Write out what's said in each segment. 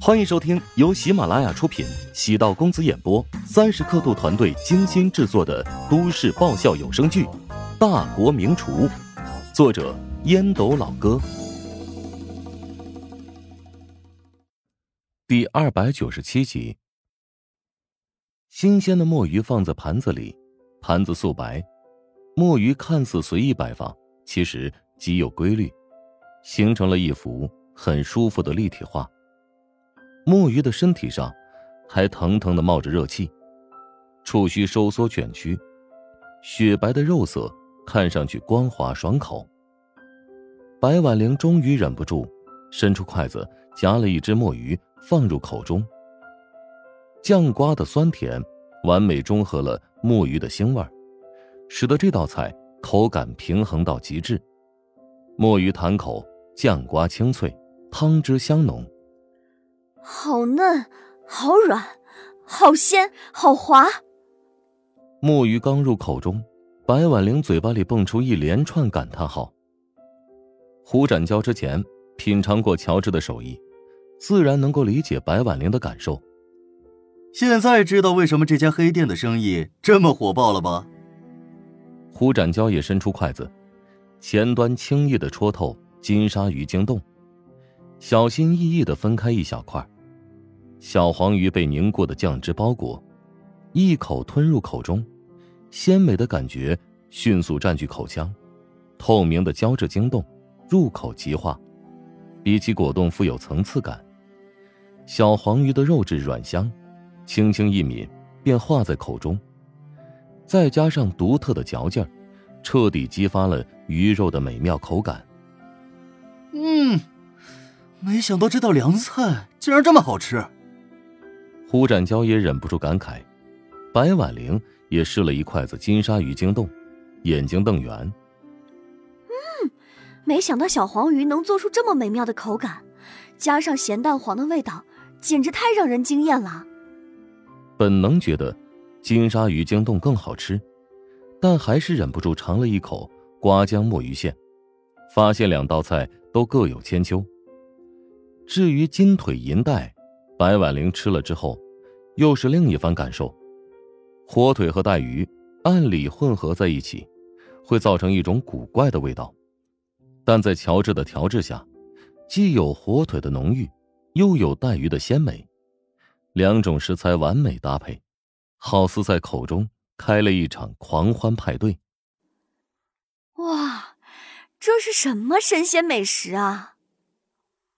欢迎收听由喜马拉雅出品、喜道公子演播、三十刻度团队精心制作的都市爆笑有声剧《大国名厨》，作者烟斗老哥，第二百九十七集。新鲜的墨鱼放在盘子里，盘子素白，墨鱼看似随意摆放，其实极有规律，形成了一幅很舒服的立体画。墨鱼的身体上还腾腾的冒着热气，触须收缩卷曲，雪白的肉色看上去光滑爽口。白婉玲终于忍不住，伸出筷子夹了一只墨鱼放入口中。酱瓜的酸甜完美中和了墨鱼的腥味使得这道菜口感平衡到极致。墨鱼弹口，酱瓜清脆，汤汁香浓。好嫩，好软，好鲜，好滑。墨鱼刚入口中，白婉玲嘴巴里蹦出一连串感叹号。胡展交之前品尝过乔治的手艺，自然能够理解白婉玲的感受。现在知道为什么这家黑店的生意这么火爆了吧？胡展交也伸出筷子，前端轻易的戳透金沙鱼惊动，小心翼翼的分开一小块。小黄鱼被凝固的酱汁包裹，一口吞入口中，鲜美的感觉迅速占据口腔，透明的胶质晶冻，入口即化，比起果冻富有层次感。小黄鱼的肉质软香，轻轻一抿便化在口中，再加上独特的嚼劲儿，彻底激发了鱼肉的美妙口感。嗯，没想到这道凉菜竟然这么好吃。胡展娇也忍不住感慨，白婉玲也试了一筷子金沙鱼晶冻，眼睛瞪圆。嗯，没想到小黄鱼能做出这么美妙的口感，加上咸蛋黄的味道，简直太让人惊艳了。本能觉得金沙鱼晶冻更好吃，但还是忍不住尝了一口瓜浆墨鱼馅，发现两道菜都各有千秋。至于金腿银带。白婉玲吃了之后，又是另一番感受。火腿和带鱼按理混合在一起，会造成一种古怪的味道，但在乔治的调制下，既有火腿的浓郁，又有带鱼的鲜美，两种食材完美搭配，好似在口中开了一场狂欢派对。哇，这是什么神仙美食啊！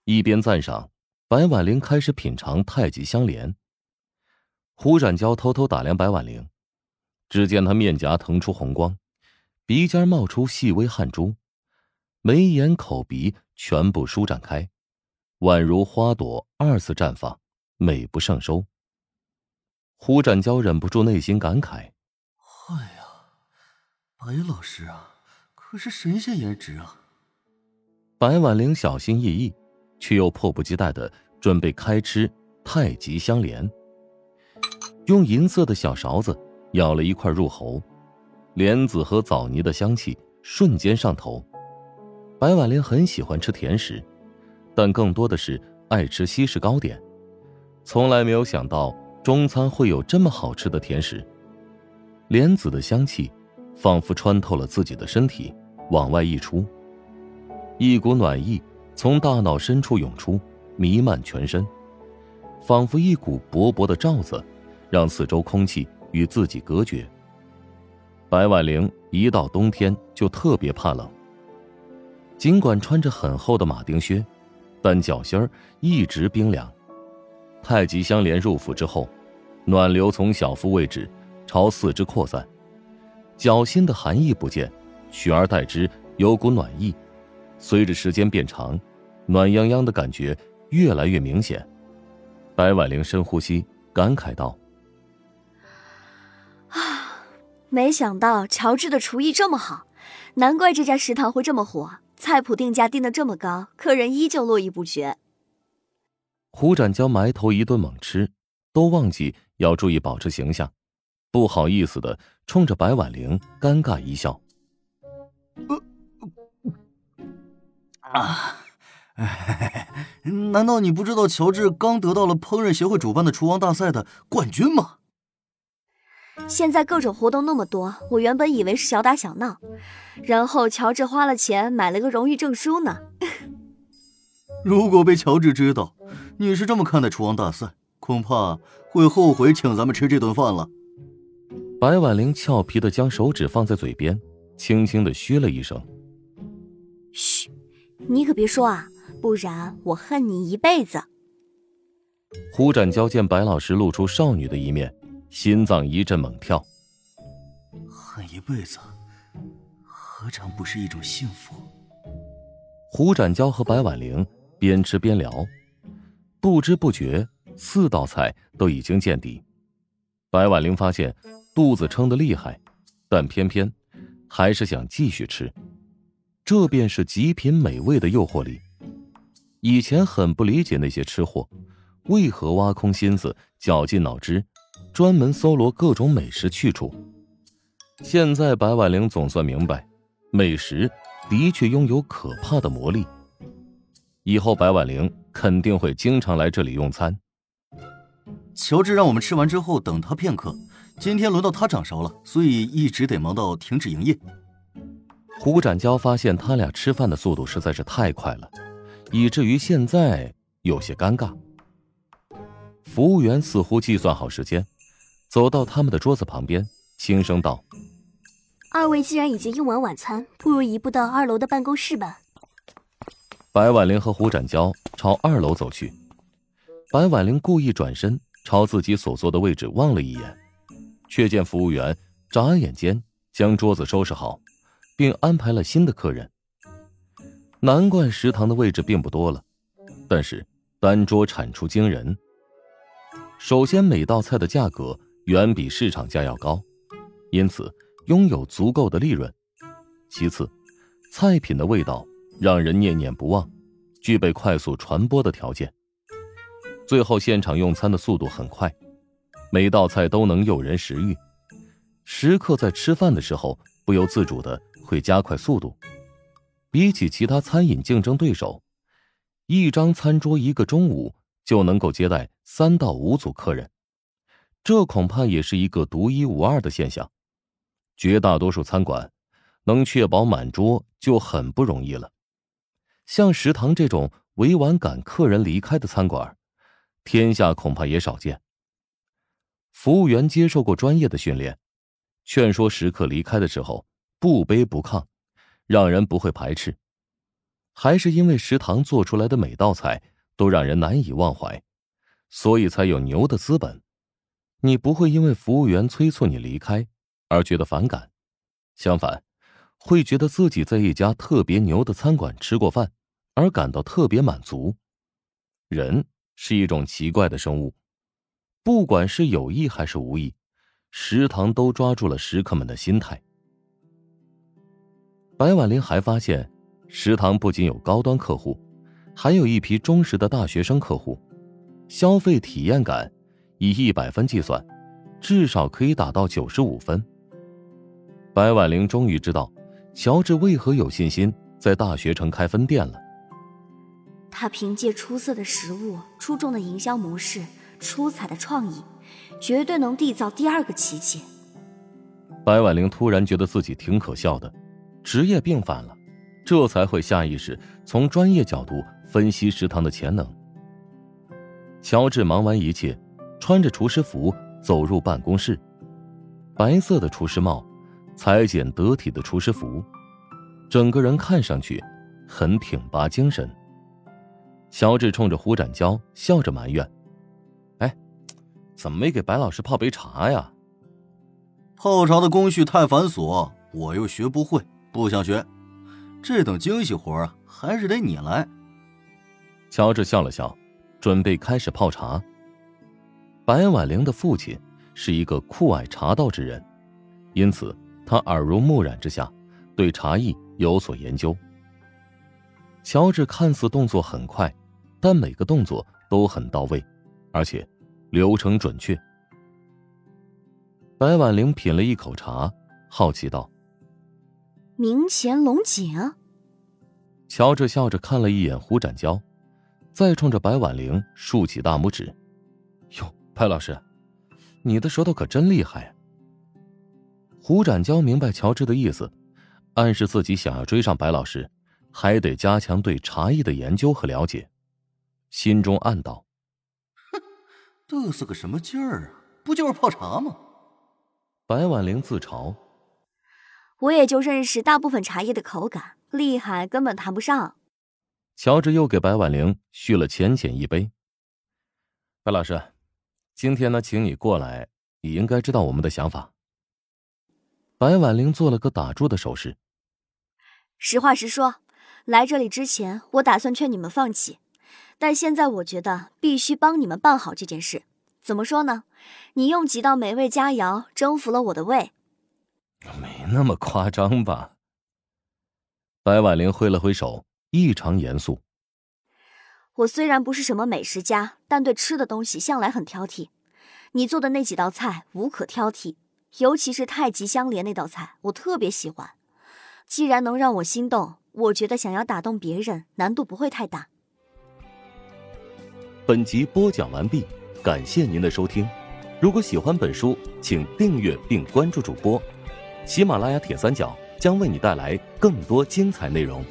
一边赞赏。白婉玲开始品尝太极香莲。胡展娇偷偷打量白婉玲，只见她面颊腾出红光，鼻尖冒出细微汗珠，眉眼口鼻全部舒展开，宛如花朵二次绽放，美不胜收。胡展娇忍不住内心感慨：“哎呀，白老师啊，可是神仙颜值啊！”白婉玲小心翼翼。却又迫不及待的准备开吃太极香莲，用银色的小勺子舀了一块入喉，莲子和枣泥的香气瞬间上头。白婉玲很喜欢吃甜食，但更多的是爱吃西式糕点，从来没有想到中餐会有这么好吃的甜食。莲子的香气仿佛穿透了自己的身体，往外溢出，一股暖意。从大脑深处涌出，弥漫全身，仿佛一股薄薄的罩子，让四周空气与自己隔绝。白婉玲一到冬天就特别怕冷，尽管穿着很厚的马丁靴，但脚心儿一直冰凉。太极香莲入腹之后，暖流从小腹位置朝四肢扩散，脚心的寒意不见，取而代之有股暖意。随着时间变长，暖洋洋的感觉越来越明显。白婉玲深呼吸，感慨道：“没想到乔治的厨艺这么好，难怪这家食堂会这么火，菜谱定价定的这么高，客人依旧络绎不绝。”胡展娇埋头一顿猛吃，都忘记要注意保持形象，不好意思的冲着白婉玲尴尬一笑。啊，难道你不知道乔治刚得到了烹饪协会主办的厨王大赛的冠军吗？现在各种活动那么多，我原本以为是小打小闹，然后乔治花了钱买了个荣誉证书呢。如果被乔治知道你是这么看待厨王大赛，恐怕会后悔请咱们吃这顿饭了。白婉玲俏皮的将手指放在嘴边，轻轻的嘘了一声：“嘘，你可别说啊，不然我恨你一辈子。”胡展娇见白老师露出少女的一面。心脏一阵猛跳，恨一辈子，何尝不是一种幸福？胡展娇和白婉玲边吃边聊，不知不觉四道菜都已经见底。白婉玲发现肚子撑得厉害，但偏偏还是想继续吃，这便是极品美味的诱惑力。以前很不理解那些吃货，为何挖空心思，绞尽脑汁。专门搜罗各种美食去处。现在白婉玲总算明白，美食的确拥有可怕的魔力。以后白婉玲肯定会经常来这里用餐。乔治让我们吃完之后等他片刻，今天轮到他掌勺了，所以一直得忙到停止营业。胡展娇发现他俩吃饭的速度实在是太快了，以至于现在有些尴尬。服务员似乎计算好时间。走到他们的桌子旁边，轻声道：“二位既然已经用完晚餐，不如移步到二楼的办公室吧。”白婉玲和胡展娇朝二楼走去。白婉玲故意转身朝自己所坐的位置望了一眼，却见服务员眨眼间将桌子收拾好，并安排了新的客人。难怪食堂的位置并不多了，但是单桌产出惊人。首先，每道菜的价格。远比市场价要高，因此拥有足够的利润。其次，菜品的味道让人念念不忘，具备快速传播的条件。最后，现场用餐的速度很快，每道菜都能诱人食欲。食客在吃饭的时候不由自主的会加快速度。比起其他餐饮竞争对手，一张餐桌一个中午就能够接待三到五组客人。这恐怕也是一个独一无二的现象，绝大多数餐馆能确保满桌就很不容易了。像食堂这种委婉赶客人离开的餐馆，天下恐怕也少见。服务员接受过专业的训练，劝说食客离开的时候不卑不亢，让人不会排斥。还是因为食堂做出来的每道菜都让人难以忘怀，所以才有牛的资本。你不会因为服务员催促你离开而觉得反感，相反，会觉得自己在一家特别牛的餐馆吃过饭，而感到特别满足。人是一种奇怪的生物，不管是有意还是无意，食堂都抓住了食客们的心态。白婉玲还发现，食堂不仅有高端客户，还有一批忠实的大学生客户，消费体验感。以一百分计算，至少可以打到九十五分。白婉玲终于知道，乔治为何有信心在大学城开分店了。他凭借出色的食物、出众的营销模式、出彩的创意，绝对能缔造第二个奇迹。白婉玲突然觉得自己挺可笑的，职业病犯了，这才会下意识从专业角度分析食堂的潜能。乔治忙完一切。穿着厨师服走入办公室，白色的厨师帽，裁剪得体的厨师服，整个人看上去很挺拔精神。乔治冲着胡展娇笑着埋怨：“哎，怎么没给白老师泡杯茶呀？”泡茶的工序太繁琐，我又学不会，不想学。这等精细活啊，还是得你来。乔治笑了笑，准备开始泡茶。白婉玲的父亲是一个酷爱茶道之人，因此他耳濡目染之下，对茶艺有所研究。乔治看似动作很快，但每个动作都很到位，而且流程准确。白婉玲品了一口茶，好奇道：“明前龙井。”乔治笑着看了一眼胡展娇，再冲着白婉玲竖起大拇指：“哟，白老师，你的舌头可真厉害！”胡展娇明白乔治的意思，暗示自己想要追上白老师，还得加强对茶艺的研究和了解，心中暗道：“哼，嘚瑟个什么劲儿啊？不就是泡茶吗？”白婉玲自嘲：“我也就认识大部分茶叶的口感，厉害根本谈不上。”乔治又给白婉玲续了浅浅一杯。白老师，今天呢，请你过来，你应该知道我们的想法。白婉玲做了个打住的手势。实话实说，来这里之前，我打算劝你们放弃，但现在我觉得必须帮你们办好这件事。怎么说呢？你用几道美味佳肴征服了我的胃。没那么夸张吧？白婉玲挥了挥手，异常严肃。我虽然不是什么美食家，但对吃的东西向来很挑剔。你做的那几道菜无可挑剔。尤其是太极相连那道菜，我特别喜欢。既然能让我心动，我觉得想要打动别人难度不会太大。本集播讲完毕，感谢您的收听。如果喜欢本书，请订阅并关注主播。喜马拉雅铁三角将为你带来更多精彩内容。